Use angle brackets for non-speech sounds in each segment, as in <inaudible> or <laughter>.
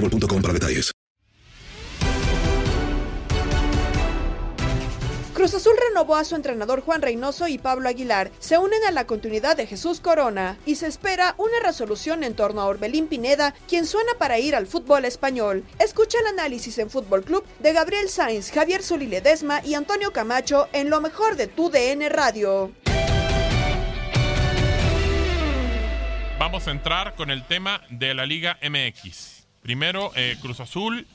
boostmobile.com para detalles. Cruz Azul renovó a su entrenador Juan Reynoso y Pablo Aguilar. Se unen a la continuidad de Jesús Corona y se espera una resolución en torno a Orbelín Pineda, quien suena para ir al fútbol español. Escucha el análisis en Fútbol Club de Gabriel Sainz, Javier Zuli Ledesma y Antonio Camacho en lo mejor de tu DN Radio. Vamos a entrar con el tema de la Liga MX. Primero, eh, Cruz Azul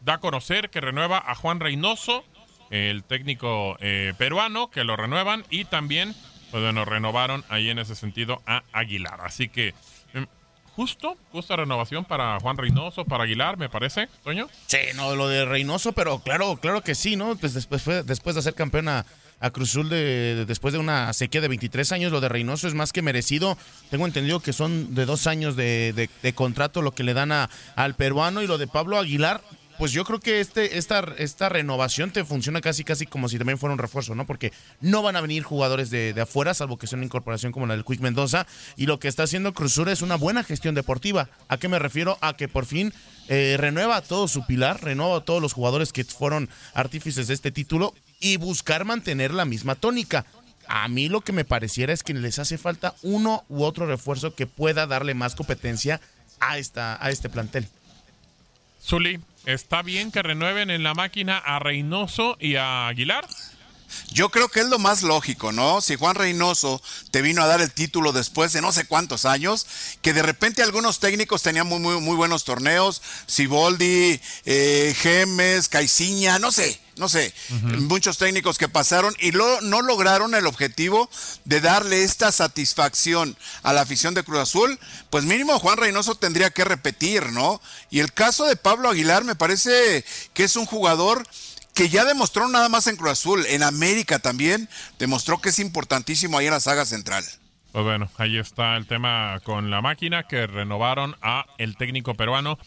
da a conocer que renueva a Juan Reynoso, el técnico eh, peruano, que lo renuevan y también, pues bueno, renovaron ahí en ese sentido a Aguilar. Así que, em, justo, justa renovación para Juan Reynoso, para Aguilar, me parece, Toño. Sí, no, lo de Reynoso, pero claro, claro que sí, ¿no? Pues después, fue- después de ser campeón a, a Cruz Azul de, de- después de una sequía de 23 años, lo de Reynoso es más que merecido. Tengo entendido que son de dos años de, de- contrato lo que le dan a, al peruano y lo de Pablo Aguilar. Pues yo creo que este, esta, esta renovación te funciona casi casi como si también fuera un refuerzo, ¿no? Porque no van a venir jugadores de, afuera, salvo que sea una incorporación como la del Quick Mendoza. Y lo que está haciendo Cruz Azul es una buena gestión deportiva. ¿A qué me refiero? A que por fin eh, renueva todo su pilar, renueva a todos los jugadores que fueron artífices de este título y buscar mantener la misma tónica. A mí lo que me pareciera es que les hace falta uno u otro refuerzo que pueda darle más competencia a, esta, a este plantel. Zuli, ¿está bien que renueven en la máquina a Reynoso y a Aguilar? Yo creo que es lo más lógico, ¿no? Si Juan Reynoso te vino a dar el título después de no sé cuántos años, que de repente algunos técnicos tenían muy, muy, muy buenos torneos, Siboldi, eh, Gemes, Caiciña, no sé, no sé, muchos técnicos que pasaron y lo- no lograron el objetivo de darle esta satisfacción a la afición de Cruz Azul, pues mínimo Juan Reynoso tendría que repetir, ¿no? Y el caso de Pablo Aguilar me parece que es un jugador que ya demostró nada más en Cruz Azul, en América también, demostró que es importantísimo ahí en la saga central. Pues bueno, ahí está el tema con la máquina que renovaron a el técnico peruano,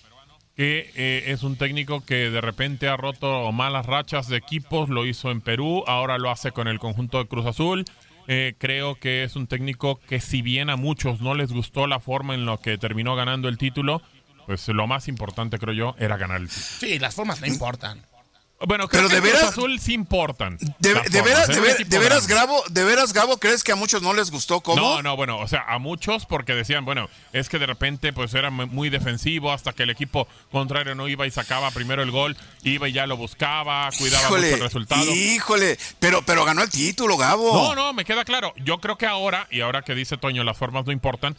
que eh, es un técnico que de repente ha roto malas rachas de equipos, lo hizo en Perú, ahora lo hace con el conjunto de Cruz Azul. Eh, creo que es un técnico que si bien a muchos no les gustó la forma en la que terminó ganando el título, pues lo más importante creo yo era ganar el título. Sí, las formas no importan. Bueno, creo Pero que de veras- Azul sí importan. De, veras, de, ver- veras, grande. Gabo, de veras, Gabo, ¿crees que a muchos no les gustó cómo? No, no, bueno, o sea, a muchos porque decían, bueno, es que de repente pues era mu- muy defensivo hasta que el equipo contrario no iba y sacaba primero el gol, iba y ya lo buscaba, cuidaba mucho el resultado. híjole, pero, pero ganó el título, Gabo. No, no, me queda claro. Yo creo que ahora, y ahora que dice Toño, las formas no importan,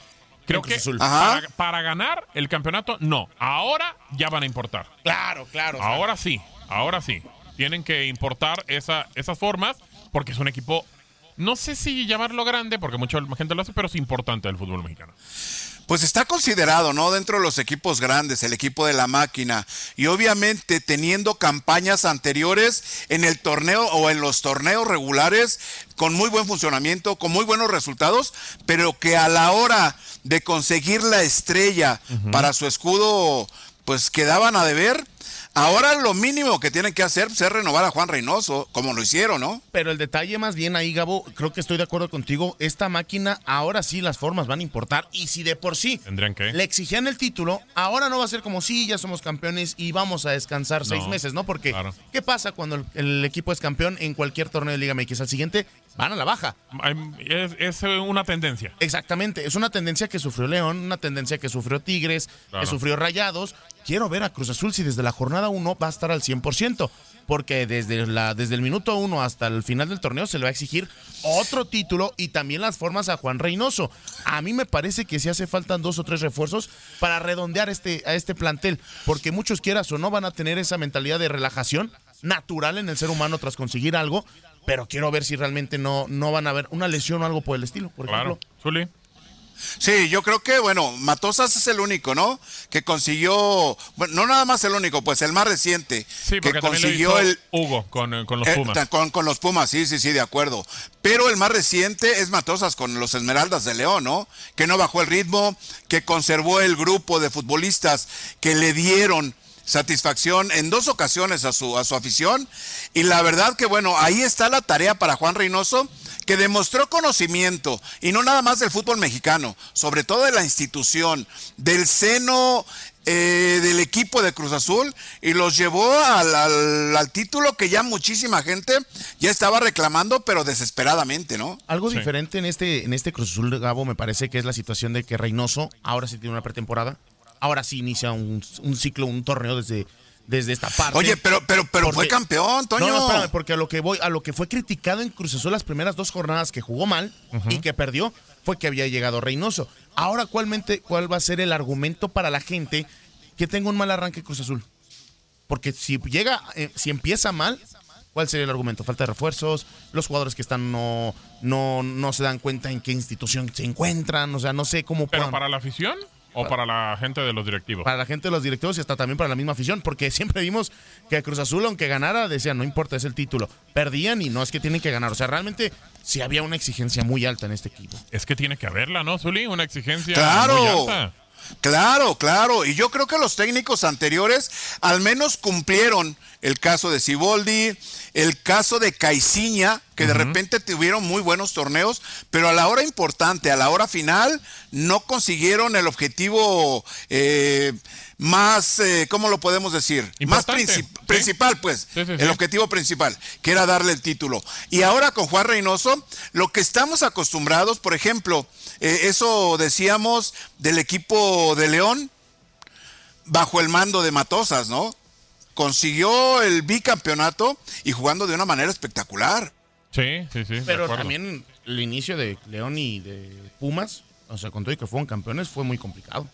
creo que Azul. para, para ganar el campeonato, no. Ahora ya van a importar. Claro, claro. Ahora sí, ahora sí. Tienen que importar esa, esas formas porque es un equipo, no sé si llamarlo grande, porque mucha gente lo hace, pero es importante del fútbol mexicano. pues está considerado, ¿no? Dentro de los equipos grandes, el equipo de la máquina. Y obviamente teniendo campañas anteriores en el torneo o en los torneos regulares con muy buen funcionamiento, con muy buenos resultados, pero que a la hora de conseguir la estrella para su escudo, pues quedaban a deber Ahora lo mínimo que tienen que hacer es renovar a Juan Reynoso, como lo hicieron, ¿no? Pero el detalle más bien ahí, Gabo, creo que estoy de acuerdo contigo. Esta máquina, ahora sí las formas van a importar. Y si de por sí ¿Tendrían que? le exigían el título, ahora no va a ser como si ya somos campeones y vamos a descansar seis meses, ¿no? Porque, ¿qué pasa cuando el, el, equipo es campeón en cualquier torneo de Liga MX? Al siguiente van a la baja. Es, es, una tendencia. Exactamente, es una tendencia que sufrió León, una tendencia que sufrió Tigres, claro. que sufrió Rayados. Quiero ver a Cruz Azul si desde la jornada 1 va a estar al 100%, porque desde, la, desde el minuto 1 hasta el final del torneo se le va a exigir otro título y también las formas a Juan Reynoso. A mí me parece que si hace falta dos o tres refuerzos para redondear este, a este plantel, porque muchos quieras o no van a tener esa mentalidad de relajación natural en el ser humano tras conseguir algo pero quiero ver si realmente no, no van a haber una lesión o algo por el estilo, por claro. ejemplo. Sí, yo creo que, bueno, Matosas es el único, ¿no? Que consiguió, bueno, no nada más el único, pues el más reciente. Sí, que consiguió el Hugo con, con los Pumas. Eh, con, con, los Pumas, sí, sí, sí, de acuerdo. Pero el más reciente es Matosas con los Esmeraldas de León, ¿no? Que no bajó el ritmo, que conservó el grupo de futbolistas que le dieron satisfacción en dos ocasiones a su, a su afición. Y la verdad que bueno, ahí está la tarea para Juan Reynoso, que demostró conocimiento, y no nada más del fútbol mexicano, sobre todo de la institución, del seno eh, del equipo de Cruz Azul y los llevó al, al, al, título que ya muchísima gente ya estaba reclamando, pero desesperadamente, ¿no? Algo sí. diferente en este, en este Cruz Azul, Gabo, me parece que es la situación de que Reynoso ahora sí tiene una pretemporada ahora sí inicia un, un ciclo, un torneo desde, desde esta parte. Oye, pero, pero, pero porque, fue campeón, Toño. No, no, espérame, porque a lo que voy, a lo que fue criticado en Cruz Azul las primeras dos jornadas que jugó mal uh -huh. y que perdió, fue que había llegado Reynoso. Ahora, ¿cuálmente, ¿cuál va a ser el argumento para la gente que tenga un mal arranque Cruz Azul? Porque si llega, eh, si empieza mal, ¿cuál sería el argumento? Falta de refuerzos, los jugadores que están no, no, no se dan cuenta en qué institución se encuentran, o sea, no sé cómo ¿Pero puedan... para la afición? ¿O para la gente de los directivos? Para la gente de los directivos y hasta también para la misma afición, porque <laughs> siempre vimos que Cruz Azul, aunque ganara, decían, no importa, es el título. Perdían y no es que tienen que ganar. O sea, realmente sí había una exigencia muy alta en este equipo. Es que tiene que haberla, ¿no, Zuli? Una exigencia claro. muy alta. Claro, claro. Y yo creo que los técnicos anteriores al menos cumplieron el caso de Siboldi, el caso de Caiciña, que uh -huh. de repente tuvieron muy buenos torneos, pero a la hora importante, a la hora final, no consiguieron el objetivo eh, más, eh, ¿cómo lo podemos decir? Importante. Más princip ¿Sí? principal, pues, Sí, sí, el objetivo principal, que era darle el título. Y ahora con Juan Reynoso, lo que estamos acostumbrados, por ejemplo, eh, eso decíamos del equipo de León, bajo el mando de Matosas, ¿no? Consiguió el bicampeonato y jugando de una manera espectacular. Sí, sí, sí. Pero también el inicio de León y de Pumas, o sea, con todo y que fueron campeones, fue muy complicado.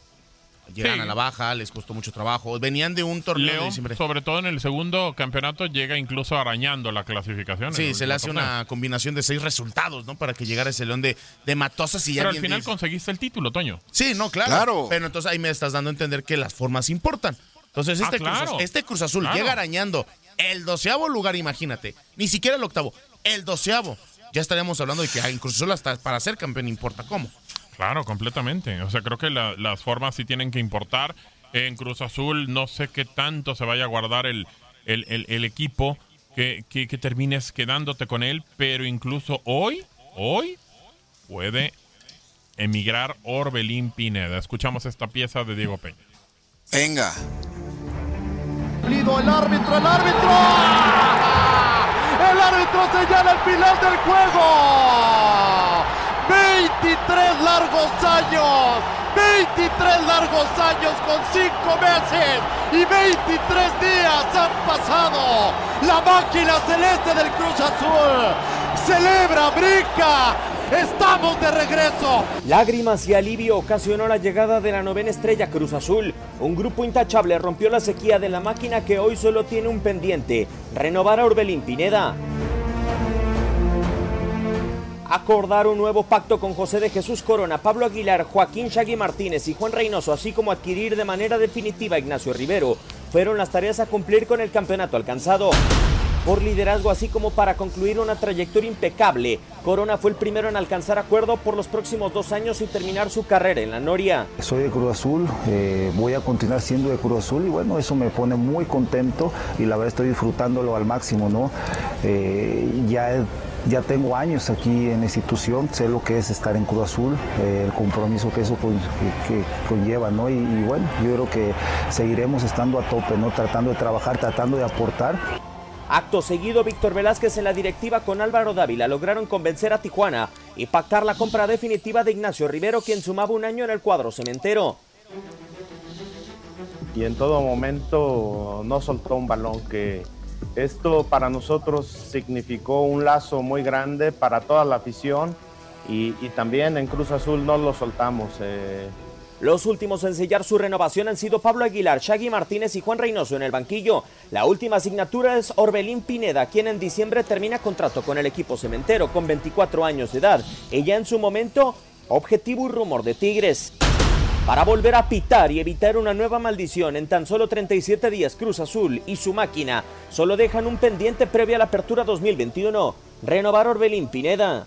Llegan Sí. a la baja, les costó mucho trabajo. Venían de un torneo de diciembre. sobre todo en el segundo campeonato, llega incluso arañando la clasificación. Sí, se le hace torneo. una combinación de seis resultados, ¿no? Para que llegara ese León de, de Matosas y ya Pero al final dice- conseguiste el título, Toño. Sí, no, claro. Claro. Pero entonces ahí me estás dando a entender que las formas importan. Entonces Ah, este, Cruz, claro. Azul, este Cruz Azul Claro. llega arañando el doceavo lugar, imagínate. Ni siquiera el octavo, el doceavo. Ya estaríamos hablando de que ah, Cruz Azul hasta para ser campeón importa cómo. Claro, completamente. O sea, creo que la- las formas sí tienen que importar. En Cruz Azul no sé qué tanto se vaya a guardar el, el, el- el equipo que, que, que termines quedándote con él, pero incluso hoy, hoy puede emigrar Orbelín Pineda. Escuchamos esta pieza de Diego Peña. Venga. Lido el árbitro, el árbitro. El árbitro señala el final del juego. 23 largos años. 23 largos años con 5 meses y 23 días han pasado. La máquina celeste del Cruz Azul celebra, brinca. Estamos de regreso. Lágrimas y alivio ocasionó la llegada de la novena estrella Cruz Azul. Un grupo intachable rompió la sequía de la máquina que hoy solo tiene un pendiente, renovar a Orbelín Pineda. Acordar un nuevo pacto con José de Jesús Corona, Pablo Aguilar, Joaquín Shaggy Martínez y Juan Reynoso, así como adquirir de manera definitiva a Ignacio Rivero, fueron las tareas a cumplir con el campeonato alcanzado. Por liderazgo, así como para concluir una trayectoria impecable, Corona fue el primero en alcanzar acuerdo por los próximos dos años y terminar su carrera en la Noria. Soy de Cruz Azul, eh, voy a continuar siendo de Cruz Azul y bueno, eso me pone muy contento y la verdad estoy disfrutándolo al máximo, ¿no? Eh, ya ya tengo años aquí en la institución, sé lo que es estar en Cruz Azul, eh, el compromiso que eso con- que, que conlleva, ¿no? Y, y bueno, yo creo que seguiremos estando a tope, ¿no? Tratando de trabajar, tratando de aportar. Acto seguido, Víctor Velázquez en la directiva con Álvaro Dávila lograron convencer a Tijuana y pactar la compra definitiva de Ignacio Rivero, quien sumaba un año en el cuadro cementero. y en todo momento no soltó un balón que esto para nosotros significó un lazo muy grande para toda la afición y, también en Cruz Azul no lo soltamos. eh, Los últimos en sellar su renovación han sido Pablo Aguilar, Shaggy Martínez y Juan Reynoso en el banquillo. La última asignatura es Orbelín Pineda, quien en diciembre termina contrato con el equipo cementero con 24 años de edad. Ella en su momento, objetivo y rumor de Tigres. Para volver a pitar y evitar una nueva maldición en tan solo 37 días, Cruz Azul y su máquina solo dejan un pendiente previo a la apertura 2021. Renovar Orbelín Pineda.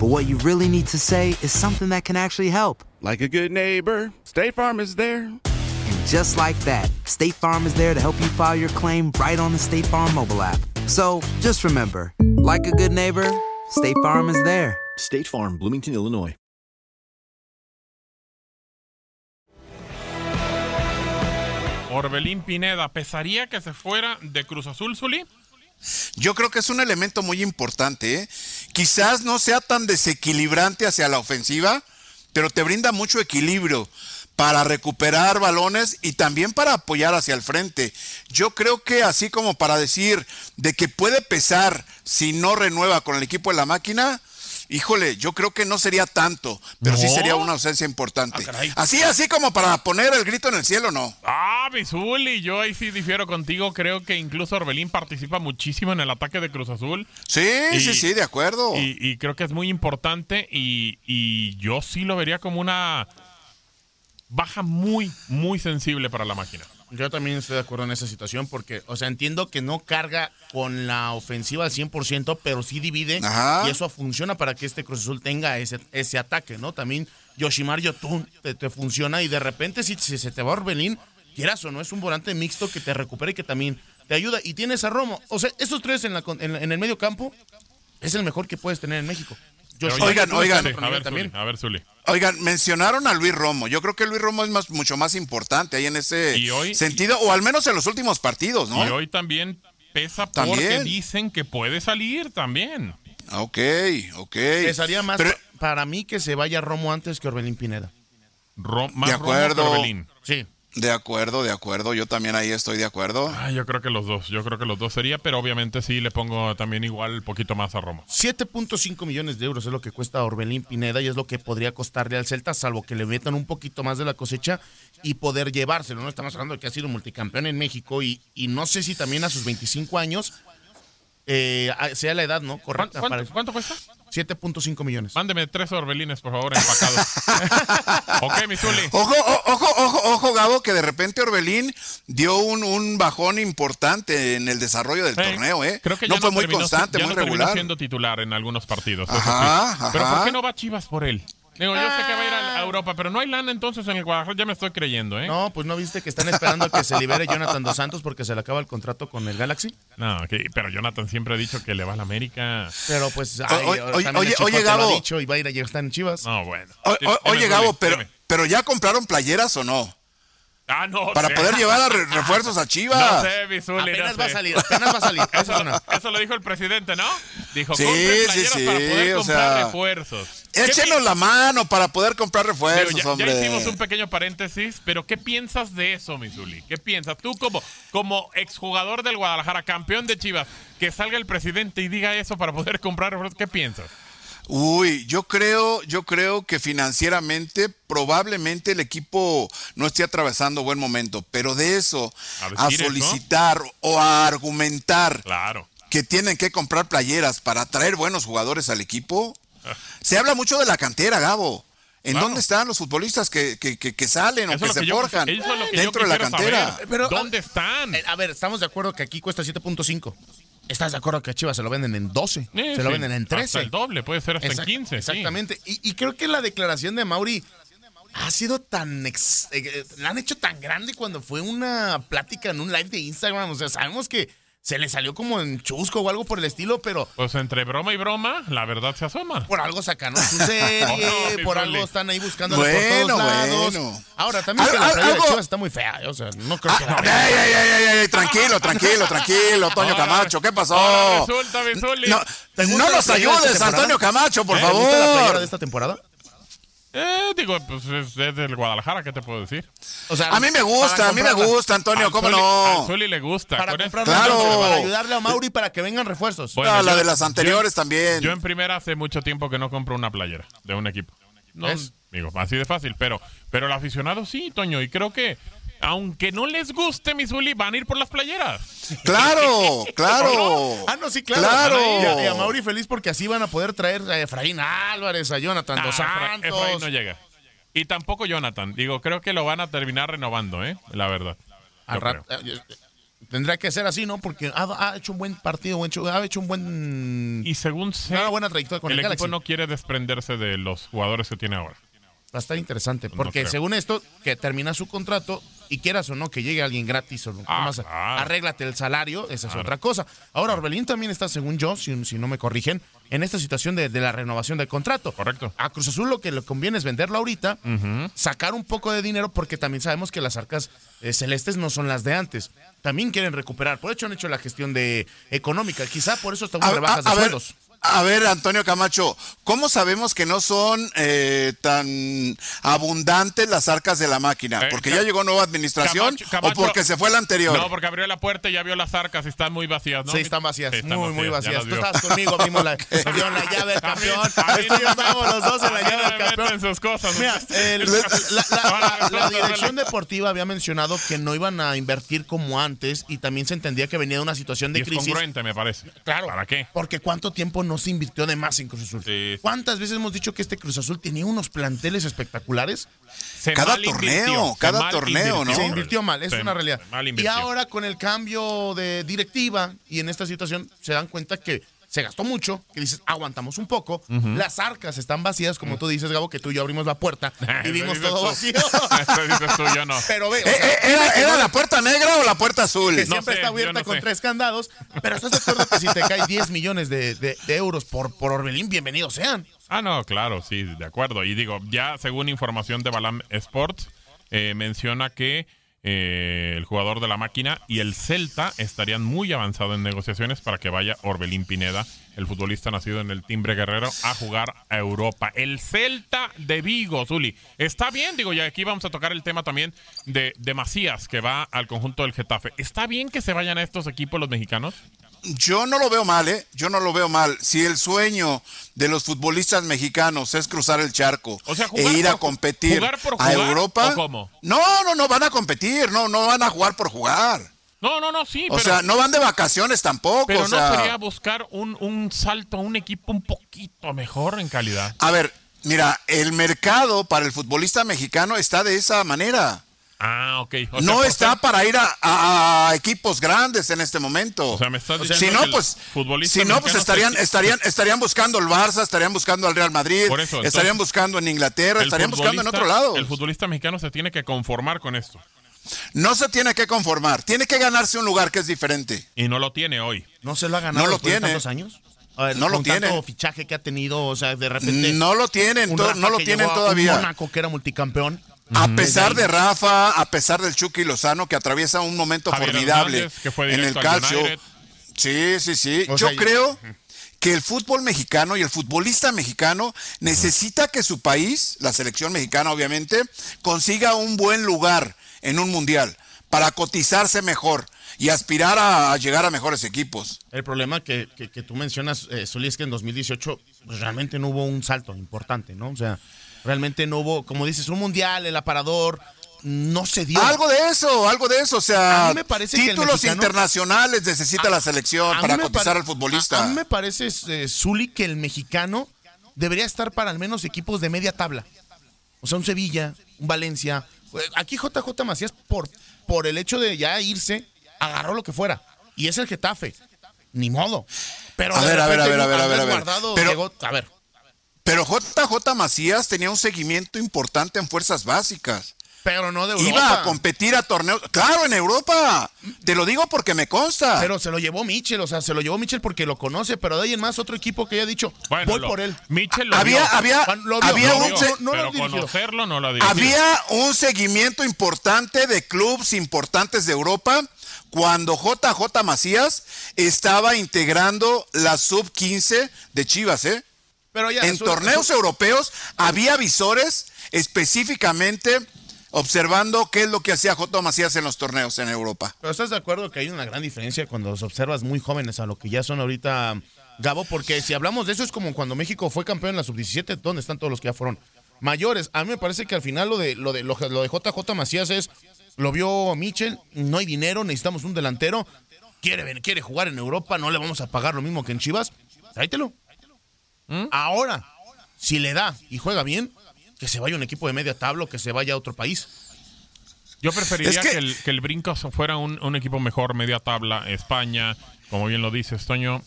but what you really need to say is something that can actually help. Like a good neighbor, State Farm is there. And just like that, State Farm is there to help you file your claim right on the State Farm mobile app. So just remember, like a good neighbor, State Farm is there. State Farm, Bloomington, Illinois. Orbelín Pineda, ¿pesaría que se fuera de Cruz Azul, Zuli? Yo creo que es un elemento muy importante. ¿eh? Quizás no sea tan desequilibrante hacia la ofensiva, pero te brinda mucho equilibrio para recuperar balones y también para apoyar hacia el frente. Yo creo que así como para decir de que puede pesar si no renueva con el equipo de la máquina, híjole, yo creo que no sería tanto, pero sí sería una ausencia importante. Ah, así, así como para poner el grito en el cielo, no. Ah, mi Zuli, yo ahí sí difiero contigo. Creo que incluso Orbelín participa muchísimo en el ataque de Cruz Azul. Sí, sí, sí, de acuerdo. Y, y creo que es muy importante y, y yo sí lo vería como una baja muy, muy sensible para la máquina. Yo también estoy de acuerdo en esa situación porque, o sea, entiendo que no carga con la ofensiva al 100%, pero sí divide Ajá. y eso funciona para que este Cruz Azul tenga ese, ese ataque, ¿no? También Yoshimar Yotun te, te funciona y de repente si, si se te va Orbelín, quieras o no, es un volante mixto que te recupera y que también te ayuda. Y tienes a Romo. O sea, estos tres en, la, en, en el medio campo es el mejor que puedes tener en México. Oigan, oigan. A ver, también. Zuli, a ver, Zuli. Oigan, mencionaron a Luis Romo. Yo creo que Luis Romo es más, mucho más importante ahí en ese hoy- sentido, o al menos en los últimos partidos, ¿no? Y hoy también pesa porque También. dicen que puede salir también. Ah, Ok, ok. Pesaría más Pero- pa- para mí que se vaya Romo antes que Orbelín Pineda. Ro- más De Romo que acuerdo. Orbelín. Sí. De acuerdo, de acuerdo. Yo también ahí estoy de acuerdo. Ah, yo creo que los dos. Yo creo que los dos sería, pero obviamente sí le pongo también igual un poquito más a Roma. 7.5 millones de euros es lo que cuesta Orbelín Pineda y es lo que podría costarle al Celta, salvo que le metan un poquito más de la cosecha y poder llevárselo. No estamos hablando de que ha sido multicampeón en México y, y no sé si también a sus 25 años eh, sea la edad, ¿no? Correcta. ¿Cuánto, para- cuánto cuesta? 7.5 millones. Mándeme tres orbelines, por favor, empacados. <laughs> ok, mi Zuli. Ojo, ojo, ojo, ojo, Gabo, que de repente Orbelín dio un, un bajón importante en el desarrollo del torneo, ¿eh? Creo que no ya fue no muy terminó, constante, ya muy no regular. siendo titular en algunos partidos. eso Ajá, sí. Pero. ¿por qué no va Chivas por él? Digo, yo sé que va a ir a a Europa, pero no hay lana entonces en el Guadalajara. Ya me estoy creyendo, ¿eh? No, pues no viste que están esperando que se libere Jonathan Dos Santos porque se le acaba el contrato con el Galaxy. No, que- pero Jonathan siempre ha dicho que le va a la América. Pero pues, O- ay, oye, también el oye, Chicote oye, lo ha Gabo. dicho y va a ir a estar en Chivas. No, bueno. O- o- Dime, oye, Gabo, pero, dime. pero ya compraron playeras o no? Ah, no Para sé. poder llevar a re- refuerzos a Chivas. No sé, mi Zuli, Apenas no va a salir, apenas va a salir. Eso Eso, no. <laughs> eso lo dijo el presidente, ¿no? Dijo, Sí, sí, playeras sí, para poder o comprar sea, refuerzos. ¿Qué Échenos la mano para poder comprar refuerzos, ya, ya hombre. hicimos un pequeño paréntesis, pero ¿qué piensas de eso, Misuli? ¿Qué piensas? Tú como, como exjugador del Guadalajara, campeón de Chivas, que salga el presidente y diga eso para poder comprar refuerzos, ¿qué piensas? Uy, yo creo, yo creo que financieramente probablemente el equipo no esté atravesando buen momento, pero de eso A a, decir eso. solicitar o a argumentar Claro. que tienen que comprar playeras para traer buenos jugadores al equipo, <laughs> se habla mucho de la cantera, Gabo. ¿En Claro. dónde están los futbolistas que, que- que- que salen o que se forjan dentro de la cantera? saber. ¿Dónde están? Eh, A ver, estamos de acuerdo que aquí cuesta 7.5. ¿Estás de acuerdo que a Chivas se lo venden en 12? Sí, se lo venden en Hasta 13. el doble, puede ser hasta Exact- en 15. sí. Exactamente. Y, y creo que la declaración de Mauri ha sido tan. ex- eh, eh, la han hecho tan grande cuando fue una plática en un live de Instagram. O sea, sabemos que se le salió como en chusco o algo por el estilo, pero Pues entre broma y broma, la verdad se asoma. por algo sacaron su <laughs> serie, No, mi por algo están ahí buscándole por Bueno, todos lados. bueno. Ahora, también Al- que la playera de Chivas está muy fea. O sea, no creo que la Ey, ey, ey, tranquilo, tranquilo, tranquilo, Toño Ahora- Camacho, ¿qué pasó? ahora resulta. No, ¿Te gusta no nos esta ayudes? Antonio Camacho, por ¿Eh? ¿Te gusta la playera de favor. esta temporada? Eh, digo, pues es, es del Guadalajara, ¿qué te puedo decir? O sea, A mí me gusta, a mí me gusta, Antonio, ¿cómo Zuli- no? Al Zuli le gusta. Para Claro. para ayudarle a Mauri para que vengan refuerzos. Bueno, la yo- de las anteriores yo- también. Yo en primera hace mucho tiempo que no compro una playera de un equipo. No, ¿Ves? digo, así de fácil, pero, pero el aficionado sí, Toño, y creo que aunque no les guste mi Zuli, van a ir por las playeras. Claro, <laughs> claro. Ah, no, sí, claro. Claro. Y a, y a Mauri feliz porque así van a poder traer a Efraín Álvarez, a Jonathan Dos Ah, Efra- Santos. Efraín no llega. Y tampoco Jonathan. Digo, creo que lo van a terminar renovando, ¿eh? La verdad. Al rato- eh, eh, Tendrá que ser así, ¿no? Porque ha, ha hecho un buen partido, buen ha hecho un buen. Y según sé, una buena trayectoria con el el, equipo Galaxy. no quiere desprenderse de los jugadores que tiene ahora. Va a estar interesante. Porque según esto, que termina su contrato y quieras o no que llegue alguien gratis o no, Ah, nomás claro. arréglate el salario, esa es otra cosa. Ahora, Orbelín también está, según yo, si, si no me corrigen, en esta situación de, de la renovación del contrato. Correcto. A Cruz Azul lo que le conviene es venderlo ahorita, sacar un poco de dinero porque también sabemos que las arcas eh, celestes no son las de antes. También quieren recuperar. Por hecho han hecho la gestión de económica. Quizá por eso están A, rebajas de a- a ver, sueldos. A ver, Antonio Camacho, ¿cómo sabemos que no son eh, tan abundantes las arcas de la máquina? Eh, ¿Porque ya llegó nueva administración Camacho- Camacho- o porque se fue la anterior? No, porque abrió la puerta y ya vio las arcas y están muy vacías, ¿no? Sí, están vacías. Sí, están muy, muy ya vacías. Tú estabas conmigo, vimos la, <laughs> nos dieron la llave del campeón. A mí no me- Estábamos los dos en la <laughs> llave del campeón. sus cosas. Mira, <laughs> el- la, la- la- la dirección deportiva había mencionado que no iban a invertir como antes y también se entendía que venía de una situación de Y es crisis. congruente, me parece. Claro. ¿Para qué? Porque cuánto tiempo no se invirtió de más en Cruz Azul. Sí. ¿Cuántas veces hemos dicho que este Cruz Azul tenía unos planteles espectaculares? Se Cada torneo, cada torneo, ¿no? Se invirtió mal, es Se- una realidad. mal Y ahora con el cambio de directiva y en esta situación se dan cuenta que se gastó mucho, que dices, aguantamos un poco, las arcas están vacías, como tú dices, Gabo, que tú y yo abrimos la puerta <laughs> y vimos todo vacío. <laughs> Eso dices tú, yo no. Pero ve, o Eh, sea, eh, ¿Era, era la puerta negra o la puerta azul? que No siempre sé, está abierta no con sé. tres candados, pero estás de acuerdo que si te cae 10 millones de, de- de euros por, por Orbelín, bienvenidos sean. Ah, no, claro, sí, de acuerdo. Y digo, ya según información de Balam Sports, eh, menciona que eh, el jugador de la máquina, y el Celta estarían muy avanzado en negociaciones para que vaya Orbelín Pineda, el futbolista nacido en el Timbre Guerrero, a jugar a Europa. El Celta de Vigo, Zuli. Está bien, digo, ya aquí vamos a tocar el tema también de, de Macías, que va al conjunto del Getafe. ¿Está bien que se vayan a estos equipos los mexicanos? Yo no lo veo mal, ¿eh? Yo no lo veo mal. Si el sueño de los futbolistas mexicanos es cruzar el charco e ir a competir a Europa, cómo? no, no, no van a competir, no, no van a jugar por jugar. No, no, no, sí. O sea, no van de vacaciones tampoco. Pero o no sería buscar un, un salto a un equipo un poquito mejor en calidad. A ver, mira, el mercado para el futbolista mexicano está de esa manera. Ah, ok. O sea, no está ser- para ir a, a- a equipos grandes en este momento. O sea, me estás si diciendo no, que el pues, futbolista si no, pues mexicano estarían, se- estarían, estarían buscando el Barça, estarían buscando al Real Madrid, Por eso, entonces, estarían buscando en Inglaterra, estarían buscando en otro lado. El futbolista mexicano se tiene que conformar con esto. No se tiene que conformar, tiene que ganarse un lugar que es diferente. Y no lo tiene hoy. ¿No se lo ha ganado No lo tiene. tantos años? Ver, No lo con tiene. tanto fichaje que ha tenido, o sea, de repente... No lo tienen, no lo tienen todavía. Un Mónaco que era multicampeón. A pesar de Rafa, a pesar del Chucky Lozano que atraviesa un momento Javier formidable Hernández, que fue en el calcio. Sí, sí, sí. O Yo sea, creo que el fútbol mexicano y el futbolista mexicano necesita que su país, la selección mexicana obviamente, consiga un buen lugar en un mundial para cotizarse mejor y aspirar a, a llegar a mejores equipos. El problema que, que, que tú mencionas, eh, Zuli, es que en 2018 pues, realmente no hubo un salto importante, ¿no? O sea, realmente no hubo, como dices, un mundial, el aparador, no se dio. Algo de eso, algo de eso, o sea, A mí me parece que títulos mexicano- internacionales necesita la selección para cotizar al futbolista. A, a mí me parece, eh, Zuli, que el mexicano debería estar para al menos equipos de media tabla. O sea, un Sevilla, un Valencia. Eh, Aquí JJ Macías, por, por el hecho de ya irse, agarró lo que fuera. Y es el Getafe. Ni modo. Pero A ver, a ver, a ver, a ver, a ver, Pero- llegó- a ver, Pero JJ Macías tenía un seguimiento importante en fuerzas básicas. pero no de Europa. Iba a competir a torneos. Claro, en Europa. Te lo digo porque me consta. Pero se lo llevó Michel, o sea, se lo llevó Michel porque lo conoce, pero de ahí en más otro equipo que haya dicho, Bueno, voy lo- por él. Michel lo Había- vio. había- Juan, lo vio, había lo un vio, se- no, no lo pero ha dirigido. conocerlo no lo ha dirigido. Había un seguimiento importante de clubes importantes de Europa cuando JJ Macías estaba integrando la sub 15 de Chivas, ¿eh? Pero ya, en eso- torneos eso- europeos había visores específicamente observando qué es lo que hacía J. Macías en los torneos en Europa. Pero estás de acuerdo que hay una gran diferencia cuando los observas muy jóvenes a lo que ya son ahorita, Gabo, porque si hablamos de eso es como cuando México fue campeón en la sub-17, ¿dónde están todos los que ya fueron mayores? A mí me parece que al final lo de lo de lo, lo de JJ Macías es lo vio Michel, no hay dinero, necesitamos un delantero, quiere quiere jugar en Europa, no le vamos a pagar lo mismo que en Chivas, tráetelo. Ahora, si le da y juega bien, que se vaya un equipo de media tabla o que se vaya a otro país. Yo preferiría Es que... que- el, que el Brinco fuera un, un equipo mejor, media tabla, España, como bien lo dice Toño.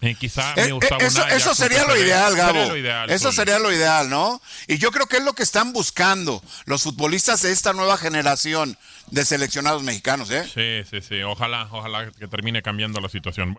Eh, quizá Eh, me gustaba eh, eso, sería lo ideal, Gabo. Sería lo ideal, eso sería lo ideal, ¿no? Y yo creo que es lo que están buscando los futbolistas de esta nueva generación de seleccionados mexicanos, ¿eh? Sí, sí, sí. Ojalá, ojalá que termine cambiando la situación.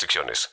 restricciones.